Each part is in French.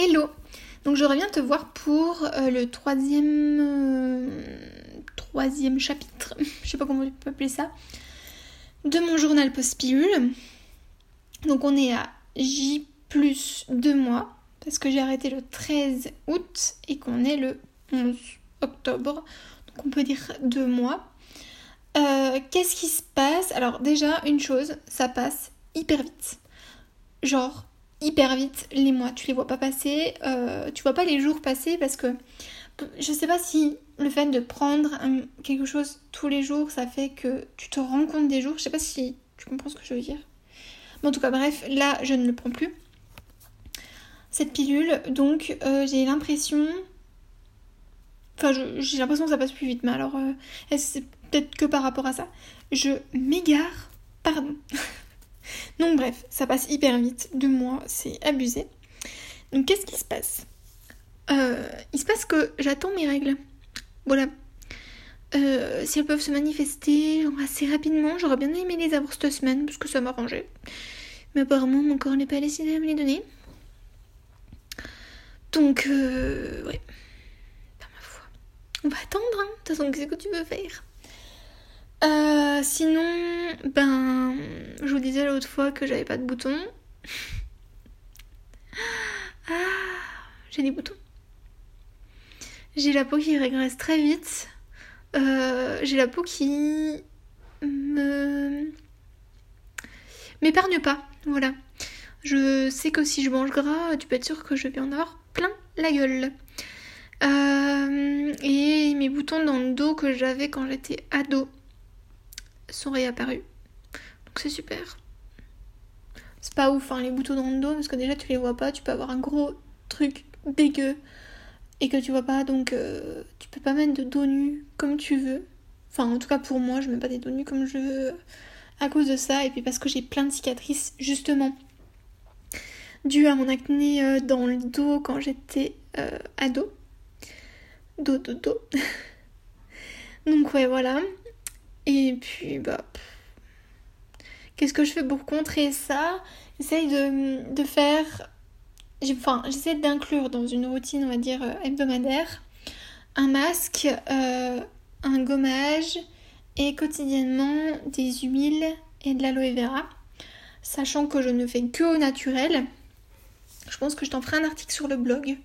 Hello Donc je reviens te voir pour euh, le troisième, euh, troisième chapitre, je sais pas comment on peut appeler ça, de mon journal post-pilule. Donc on est à J plus 2 mois, parce que j'ai arrêté le 13 août et qu'on est le 11 octobre. Donc on peut dire 2 mois. Euh, qu'est-ce qui se passe? Alors déjà, une chose, ça passe hyper vite. Genre, hyper vite les mois, tu les vois pas passer, euh, tu vois pas les jours passer parce que je sais pas si le fait de prendre quelque chose tous les jours, ça fait que tu te rends compte des jours, je sais pas si tu comprends ce que je veux dire. Mais en tout cas, bref, là je ne le prends plus. Cette pilule, donc euh, j'ai l'impression. Enfin, j'ai l'impression que ça passe plus vite, mais alors, euh, c'est peut-être que par rapport à ça? Je m'égare, pardon. Donc bref, ça passe hyper vite. Deux mois, c'est abusé. Donc qu'est-ce qui se passe? Euh, Il se passe que j'attends mes règles. Voilà. Euh, si elles peuvent se manifester assez rapidement, j'aurais bien aimé les avoir cette semaine parce que ça m'arrangeait. Mais apparemment, mon corps n'est pas décidé à me les donner. Donc, euh, ouais. Ma foi. On va attendre, hein. De toute façon, qu'est-ce que tu veux faire? Euh, sinon, ben, je vous disais l'autre fois que j'avais pas de boutons. ah, j'ai des boutons. J'ai la peau qui régresse très vite. Euh, j'ai la peau qui me m'épargne pas. Voilà. Je sais que si je mange gras, tu peux être sûr que je vais en avoir plein la gueule. Euh, et mes boutons dans le dos que j'avais quand j'étais ado sont réapparus. Donc c'est super. C'est pas ouf, hein, les boutons dans le dos, parce que déjà tu les vois pas, tu peux avoir un gros truc dégueu et que tu vois pas, donc euh, tu peux pas mettre de dos nu comme tu veux. Enfin, en tout cas pour moi, je mets pas des dos nus comme je veux à cause de ça, et puis parce que j'ai plein de cicatrices justement dues à mon acné euh, dans le dos quand j'étais euh, ado. Dos, dos, dos. donc ouais, voilà. Et puis, bah. Qu'est-ce que je fais pour contrer ça? J'essaye de, faire. J'essaie d'inclure dans une routine, on va dire, euh, hebdomadaire, un masque, euh, un gommage et quotidiennement des huiles et de l'aloe vera. Sachant que je ne fais que au naturel. Je pense que je t'en ferai un article sur le blog.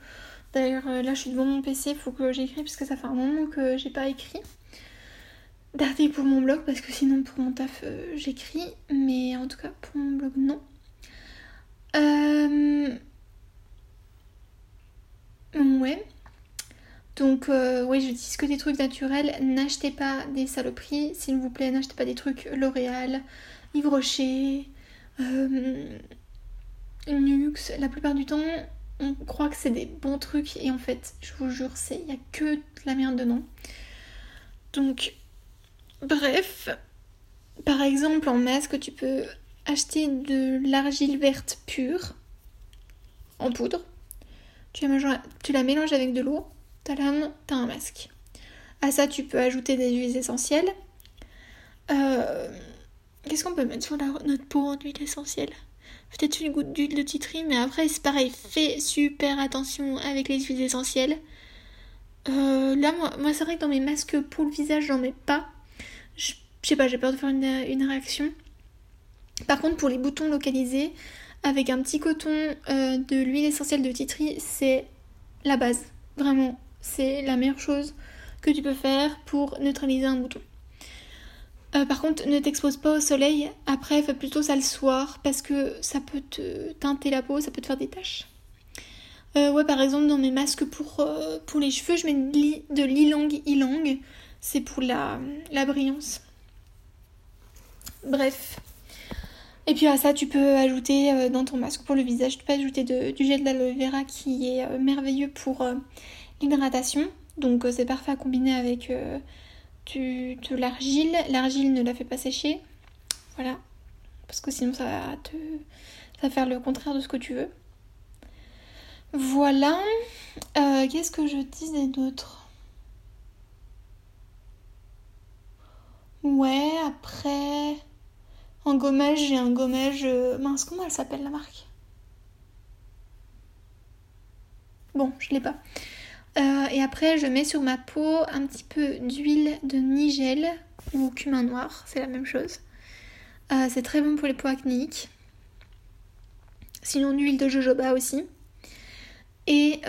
D'ailleurs, euh, là, je suis devant mon PC, il faut que j'écris parce que ça fait un moment que j'ai pas écrit d'articles pour mon blog parce que sinon pour mon taf euh, j'écris, mais en tout cas pour mon blog non. Euh... Ouais. Donc euh, oui, je dis que des trucs naturels. N'achetez pas des saloperies, s'il vous plaît. N'achetez pas des trucs L'Oréal, Yves Rocher, euh, Nux. La plupart du temps, on croit que c'est des bons trucs et en fait, je vous jure, c'est il y a que de la merde dedans. Donc Bref, par exemple en masque, tu peux acheter de l'argile verte pure en poudre. Tu la, mélanges avec de l'eau, t'as t'as un masque. À ça, tu peux ajouter des huiles essentielles. Euh, qu'est-ce qu'on peut mettre sur notre peau en huile essentielle? Peut-être une goutte d'huile de titri, mais après, c'est pareil, fais super attention avec les huiles essentielles. Euh, là, moi, moi c'est vrai que dans mes masques pour le visage, j'en mets pas je, sais pas, j'ai peur de faire une, réaction. Par contre, pour les boutons localisés, avec un petit coton euh, de l'huile essentielle de titri, c'est la base. Vraiment, c'est la meilleure chose que tu peux faire pour neutraliser un bouton. Euh, par contre, ne t'expose pas au soleil. Après, fais plutôt ça le soir parce que ça peut te teinter la peau, ça peut te faire des taches. Euh, ouais, par exemple, dans mes masques pour, les cheveux, je mets de l'ilang ilang c'est pour la brillance. Bref. Et puis à ça, tu peux ajouter euh, dans ton masque pour le visage, tu peux ajouter du gel d'aloe vera qui est euh, merveilleux pour euh, l'hydratation. Donc c'est parfait à combiner avec de l'argile. L'argile ne la fait pas sécher. Voilà. Parce que sinon ça va, te, ça va faire le contraire de ce que tu veux. Voilà. Qu'est-ce que je disais d'autre? Ouais, après. En gommage, j'ai un gommage. Euh, mince, comment elle s'appelle la marque? Bon, je l'ai pas. Euh, et après, je mets sur ma peau un petit peu d'huile de nigel ou cumin noir, c'est la même chose. Euh, c'est très bon pour les peaux acnéiques. Sinon, d'huile de jojoba aussi. Et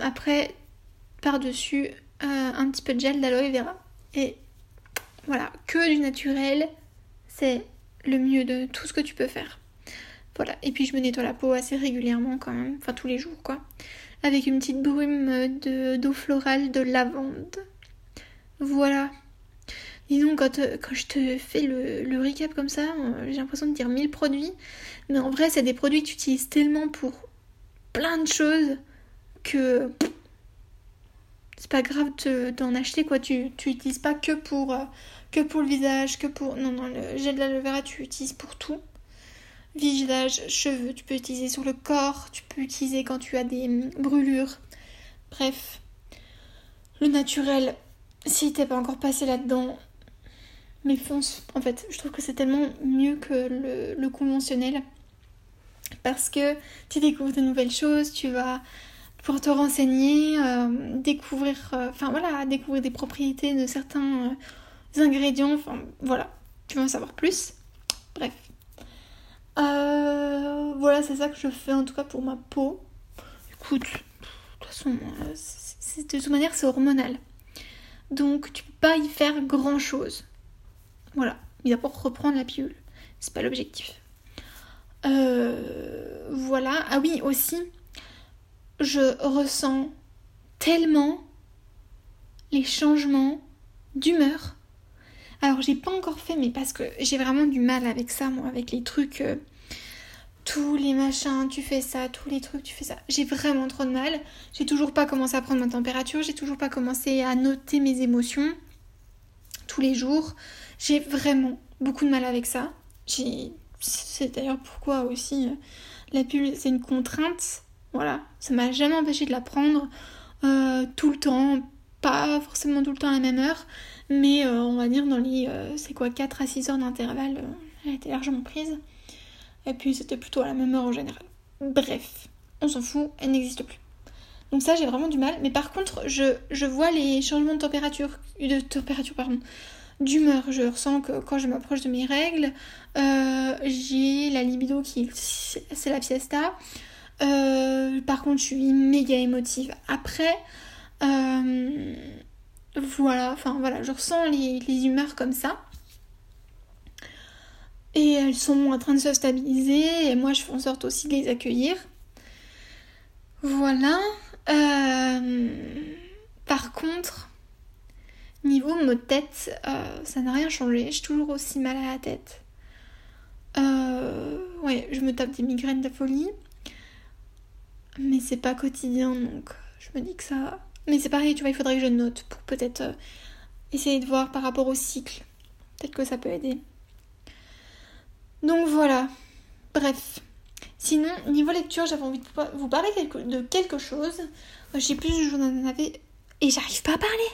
après, par-dessus, un petit peu de gel d'aloe vera. Et voilà, que du naturel, c'est le mieux de tout ce que tu peux faire. Voilà, et puis je me nettoie la peau assez régulièrement quand même, enfin tous les jours quoi avec une petite brume d'eau florale de lavande. Voilà. Dis donc, quand, euh, quand je te fais le, le recap comme ça, euh, j'ai l'impression de dire mille produits. Mais en vrai, c'est des produits que tu utilises tellement pour plein de choses que c'est pas grave d'en acheter quoi. Tu, tu utilises pas que pour, euh, que pour le visage, que pour. Non, non, le gel de l'aloe vera, tu utilises pour tout visage, cheveux, tu peux utiliser sur le corps, tu peux utiliser quand tu as des brûlures. Bref, le naturel, si t'es pas encore passé là-dedans, mais fonce. En fait, je trouve que c'est tellement mieux que le, conventionnel. Parce que tu découvres de nouvelles choses, tu vas pouvoir te renseigner, euh, découvrir, euh, enfin voilà, découvrir des propriétés de certains euh, ingrédients, enfin voilà, tu vas en savoir plus? Bref, euh, voilà, c'est ça que je fais en tout cas pour ma peau. Écoute, de toute façon, euh, de toute manière, c'est hormonal. Donc, tu peux pas y faire grand chose. Voilà, il va pour reprendre la pilule. C'est pas l'objectif. Euh, voilà. Ah oui, aussi, je ressens tellement les changements d'humeur alors j'ai pas encore fait, mais parce que j'ai vraiment du mal avec ça, moi, avec les trucs, euh, tous les machins, tu fais ça, tous les trucs, tu fais ça. J'ai vraiment trop de mal. J'ai toujours pas commencé à prendre ma température, j'ai toujours pas commencé à noter mes émotions tous les jours. J'ai vraiment beaucoup de mal avec ça. C'est d'ailleurs pourquoi aussi euh, la pilule c'est une contrainte. Voilà, ça m'a jamais empêché de la prendre euh, tout le temps, pas forcément tout le temps à la même heure, mais euh, on va dire dans les, euh, c'est quoi, 4 à 6 heures d'intervalle, euh, elle était largement prise. Et puis c'était plutôt à la même heure en général. Bref, on s'en fout, elle n'existe plus. Donc ça j'ai vraiment du mal. Mais par contre, je, je vois les changements de température, de température pardon, d'humeur. Je ressens que quand je m'approche de mes règles, j'ai la libido qui c'est la fiesta. par contre, je suis méga émotive. Après, voilà, enfin voilà, je ressens les, humeurs comme ça. Et elles sont en train de se stabiliser et moi je fais en sorte aussi de les accueillir. Voilà. Euh, par contre, niveau mot de tête, euh, ça n'a rien changé. J'ai toujours aussi mal à la tête. Euh, ouais, je me tape des migraines de folie. Mais c'est pas quotidien donc je me dis que ça, mais c'est pareil, tu vois, il faudrait que je note pour peut-être euh, essayer de voir par rapport au cycle. Peut-être que ça peut aider. Donc voilà. Bref. Sinon, niveau lecture, j'avais envie de vous parler de quelque chose. Je sais plus, je en avais. Et j'arrive pas à parler.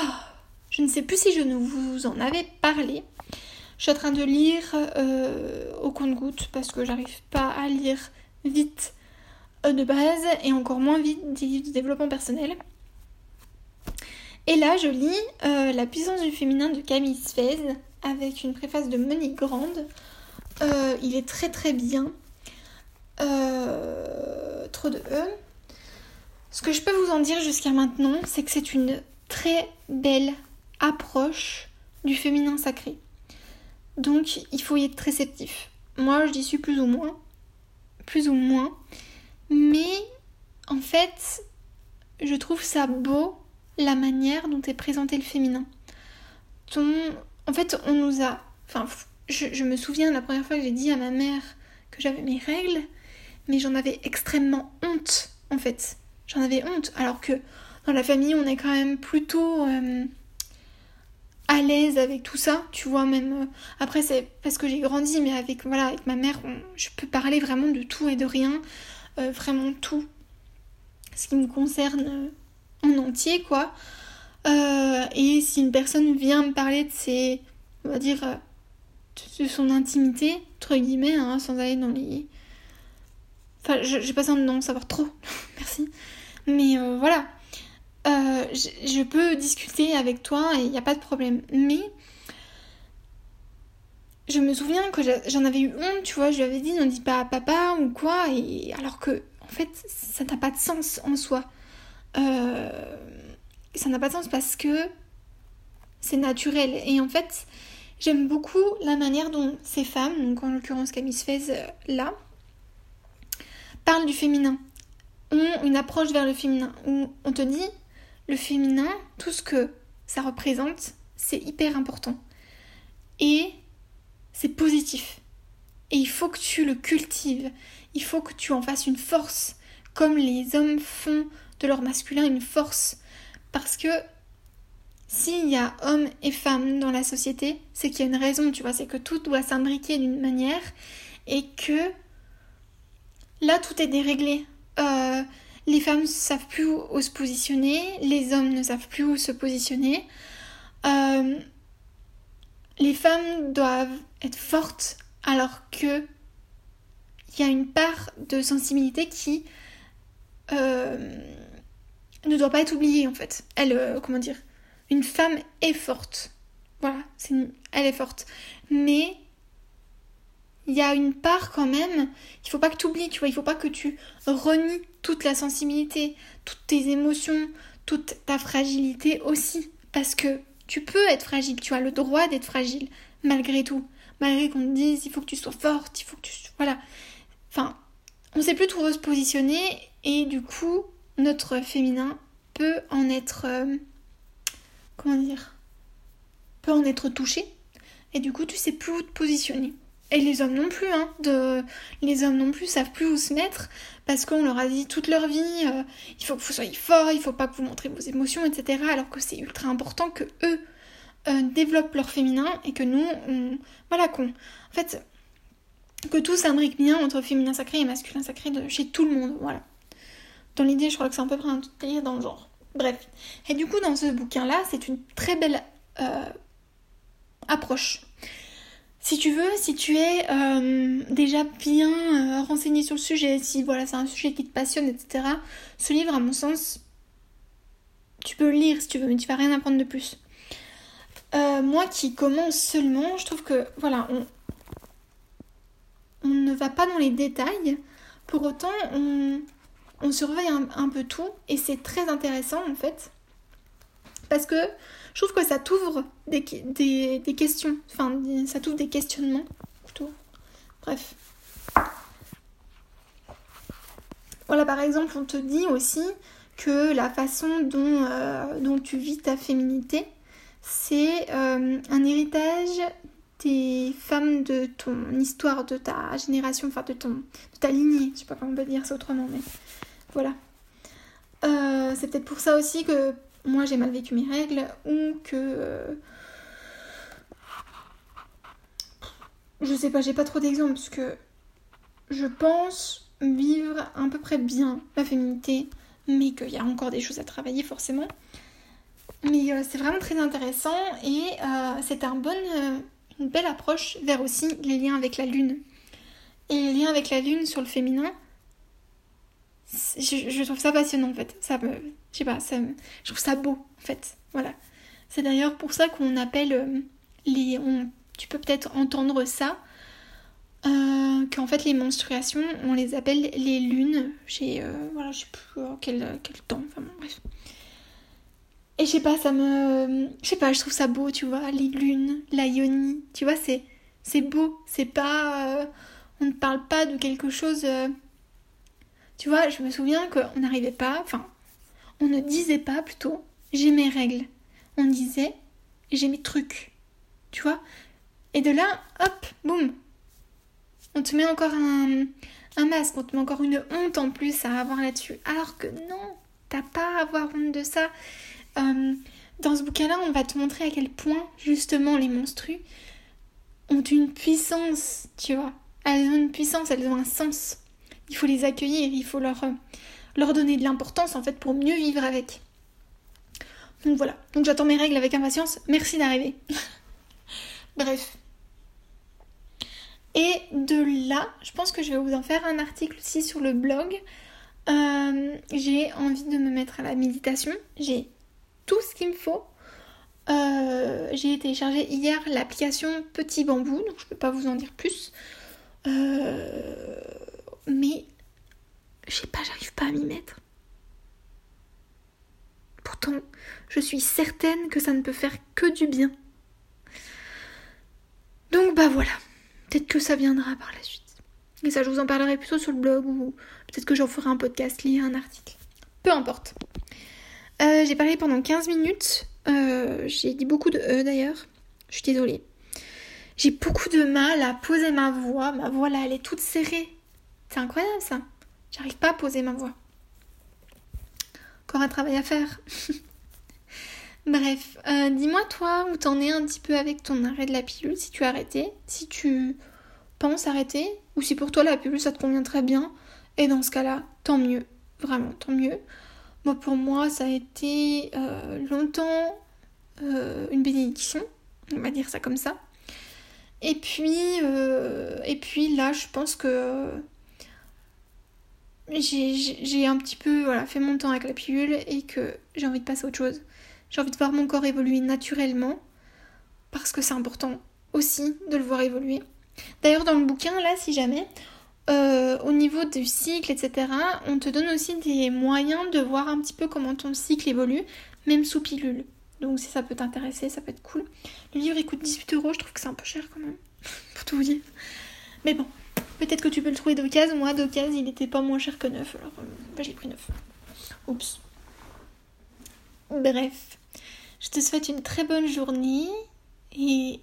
Ah, je ne sais plus si je ne vous en avais parlé. Je suis en train de lire euh, au compte-goutte parce que j'arrive pas à lire vite de base et encore moins vite des livres de développement personnel. Et là, je lis euh, La puissance du féminin de Camille Sfez avec une préface de Monique Grande. Euh, il est très très bien. trop de E. Ce que je peux vous en dire jusqu'à maintenant, c'est que c'est une très belle approche du féminin sacré. Donc, il faut y être réceptif. Moi, je dis suis plus ou moins. Plus ou moins. Mais en fait, je trouve ça beau la manière dont est présenté le féminin. En fait, on nous a. Enfin, je, me souviens la première fois que j'ai dit à ma mère que j'avais mes règles, mais j'en avais extrêmement honte, en fait. J'en avais honte, alors que dans la famille, on est quand même plutôt euh, à l'aise avec tout ça, tu vois, même. Euh, après, c'est parce que j'ai grandi, mais avec, voilà, avec ma mère, je peux parler vraiment de tout et de rien. Euh, vraiment tout ce qui me concerne euh, en entier, quoi. Euh, et si une personne vient me parler de ses, on va dire, de son intimité, entre guillemets, hein, sans aller dans les... Enfin, j'ai pas besoin d'en savoir trop, merci. Mais voilà, je, peux discuter avec toi et il n'y a pas de problème. Mais je me souviens que j'en avais eu honte, tu vois, je lui avais dit, n'en dis pas à papa ou quoi, et alors que, en fait, ça n'a pas de sens en soi. Euh, ça n'a pas de sens parce que c'est naturel. Et en fait, j'aime beaucoup la manière dont ces femmes, donc en l'occurrence Camille Sfez euh, là, parlent du féminin, ont une approche vers le féminin, où on te dit, le féminin, tout ce que ça représente, c'est hyper important. Et c'est positif. Et il faut que tu le cultives. Il faut que tu en fasses une force, comme les hommes font de leur masculin une force. Parce que s'il y a hommes et femmes dans la société, c'est qu'il y a une raison, tu vois, c'est que tout doit s'imbriquer d'une manière et que là tout est déréglé. Euh, les femmes ne savent plus où, se positionner, les hommes ne savent plus où se positionner. Euh, les femmes doivent être fortes alors que il y a une part de sensibilité qui euh, ne doit pas être oubliée en fait. Elle, euh, comment dire, une femme est forte. Voilà, elle est forte. Mais il y a une part quand même, il faut pas que tu oublies, tu vois, il faut pas que tu renies toute la sensibilité, toutes tes émotions, toute ta fragilité aussi. Parce que tu peux être fragile, tu as le droit d'être fragile, malgré tout. Malgré qu'on te dise, il faut que tu sois forte, il faut que tu... Voilà. Enfin, on sait plus trop se positionner et du coup, notre féminin peut en être... Euh, comment dire Peut en être touché. Et du coup, tu sais plus où te positionner. Et les hommes non plus, hein. De... Les hommes non plus savent plus où se mettre parce qu'on leur a dit toute leur vie, euh, il faut que vous soyez fort, il faut pas que vous montrez vos émotions, etc. Alors que c'est ultra important que eux euh, développent leur féminin et que nous, on... voilà, qu'on... En fait, que tout s'imbrique bien entre féminin sacré et masculin sacré chez tout le monde, voilà. Dans l'idée, je crois que c'est à peu près un délire dans le genre. Bref. Et du coup, dans ce bouquin-là, c'est une très belle euh, approche si tu veux, si tu es euh, déjà bien euh, renseigné sur le sujet, si voilà, c'est un sujet qui te passionne, etc., ce livre, à mon sens, tu peux le lire si tu veux, mais tu vas rien apprendre de plus. Euh, moi qui commence seulement, je trouve que voilà, on, ne va pas dans les détails, pour autant on, surveille un peu tout et c'est très intéressant en fait. Parce que je trouve que ça t'ouvre des, questions, enfin ça t'ouvre des questionnements plutôt. Bref. Voilà, par exemple, on te dit aussi que la façon dont, euh, dont tu vis ta féminité, c'est euh, un héritage des femmes de ton histoire, de ta génération, enfin de, ton, de ta lignée. Je sais pas comment on peut dire ça autrement, mais voilà. Euh, c'est peut-être pour ça aussi que moi j'ai mal vécu mes règles ou que euh, je sais pas, j'ai pas trop d'exemples parce que je pense vivre à peu près bien ma féminité, mais qu'il y a encore des choses à travailler forcément. Mais euh, c'est vraiment très intéressant et euh, c'est un bon, une belle approche vers aussi les liens avec la lune. Et les liens avec la lune sur le féminin, je, trouve ça passionnant en fait. Ça je sais pas, ça je trouve ça beau en fait. Voilà. C'est d'ailleurs pour ça qu'on appelle euh, les, tu peux peut-être entendre ça, euh, qu'en fait les menstruations, on les appelle les lunes. Euh, voilà, je sais plus quel, quel temps. Enfin bon, bref. Et je sais pas, ça me, je sais pas, je trouve ça beau, tu vois, les lunes, la yoni, tu vois, c'est, c'est beau. C'est pas, on ne parle pas de quelque chose tu vois, je me souviens qu'on n'arrivait pas, enfin, on ne disait pas plutôt j'ai mes règles. On disait j'ai mes trucs. Tu vois Et de là, hop, boum. On te met encore un, masque, on te met encore une honte en plus à avoir là-dessus. Alors que non, t'as pas à avoir honte de ça. Euh, dans ce bouquin-là, on va te montrer à quel point, justement, les monstrues ont une puissance, tu vois. Elles ont une puissance, elles ont un sens. Il faut les accueillir, il faut leur, euh, leur donner de l'importance en fait pour mieux vivre avec. Donc voilà, donc j'attends mes règles avec impatience. Merci d'arriver. Bref. Et de là, je pense que je vais vous en faire un article aussi sur le blog. Euh, j'ai envie de me mettre à la méditation. J'ai tout ce qu'il me faut. Euh, j'ai téléchargé hier l'application Petit Bambou, donc je peux pas vous en dire plus. Euh, mais je sais pas, j'arrive pas à m'y mettre. Pourtant, je suis certaine que ça ne peut faire que du bien. Donc bah voilà, peut-être que ça viendra par la suite. Et ça, je vous en parlerai plutôt sur le blog ou peut-être que j'en ferai un podcast, lire un article. Peu importe. Euh, j'ai parlé pendant 15 minutes. Euh, j'ai dit beaucoup de E d'ailleurs. Je suis désolée. J'ai beaucoup de mal à poser ma voix. Ma voix là, elle est toute serrée. C'est incroyable ça. J'arrive pas à poser ma voix. Encore un travail à faire. Bref, euh, dis-moi toi où t'en es un petit peu avec ton arrêt de la pilule, si tu as arrêté, si tu penses arrêter, ou si pour toi la pilule ça te convient très bien, et dans ce cas-là, tant mieux, vraiment, tant mieux. Pour moi ça a été euh, longtemps euh, une bénédiction, on va dire ça comme ça. Et puis, et puis là je pense que j'ai un petit peu voilà, fait mon temps avec la pilule et que j'ai envie de passer à autre chose. J'ai envie de voir mon corps évoluer naturellement parce que c'est important aussi de le voir évoluer. D'ailleurs, dans le bouquin, là, si jamais, euh, au niveau du cycle, etc., on te donne aussi des moyens de voir un petit peu comment ton cycle évolue, même sous pilule. Donc, si ça peut t'intéresser, ça peut être cool. Le livre il coûte 18 euros, je trouve que c'est un peu cher quand même, pour tout vous dire. Mais bon, peut-être que tu peux le trouver d'occasion. Moi, d'occasion, il était pas moins cher que neuf, alors euh, bah, j'ai pris neuf. Oups. Bref, je te souhaite une très bonne journée et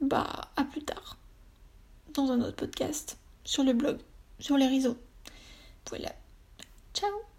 bah à plus tard dans un autre podcast sur le blog, sur les réseaux. Voilà. Ciao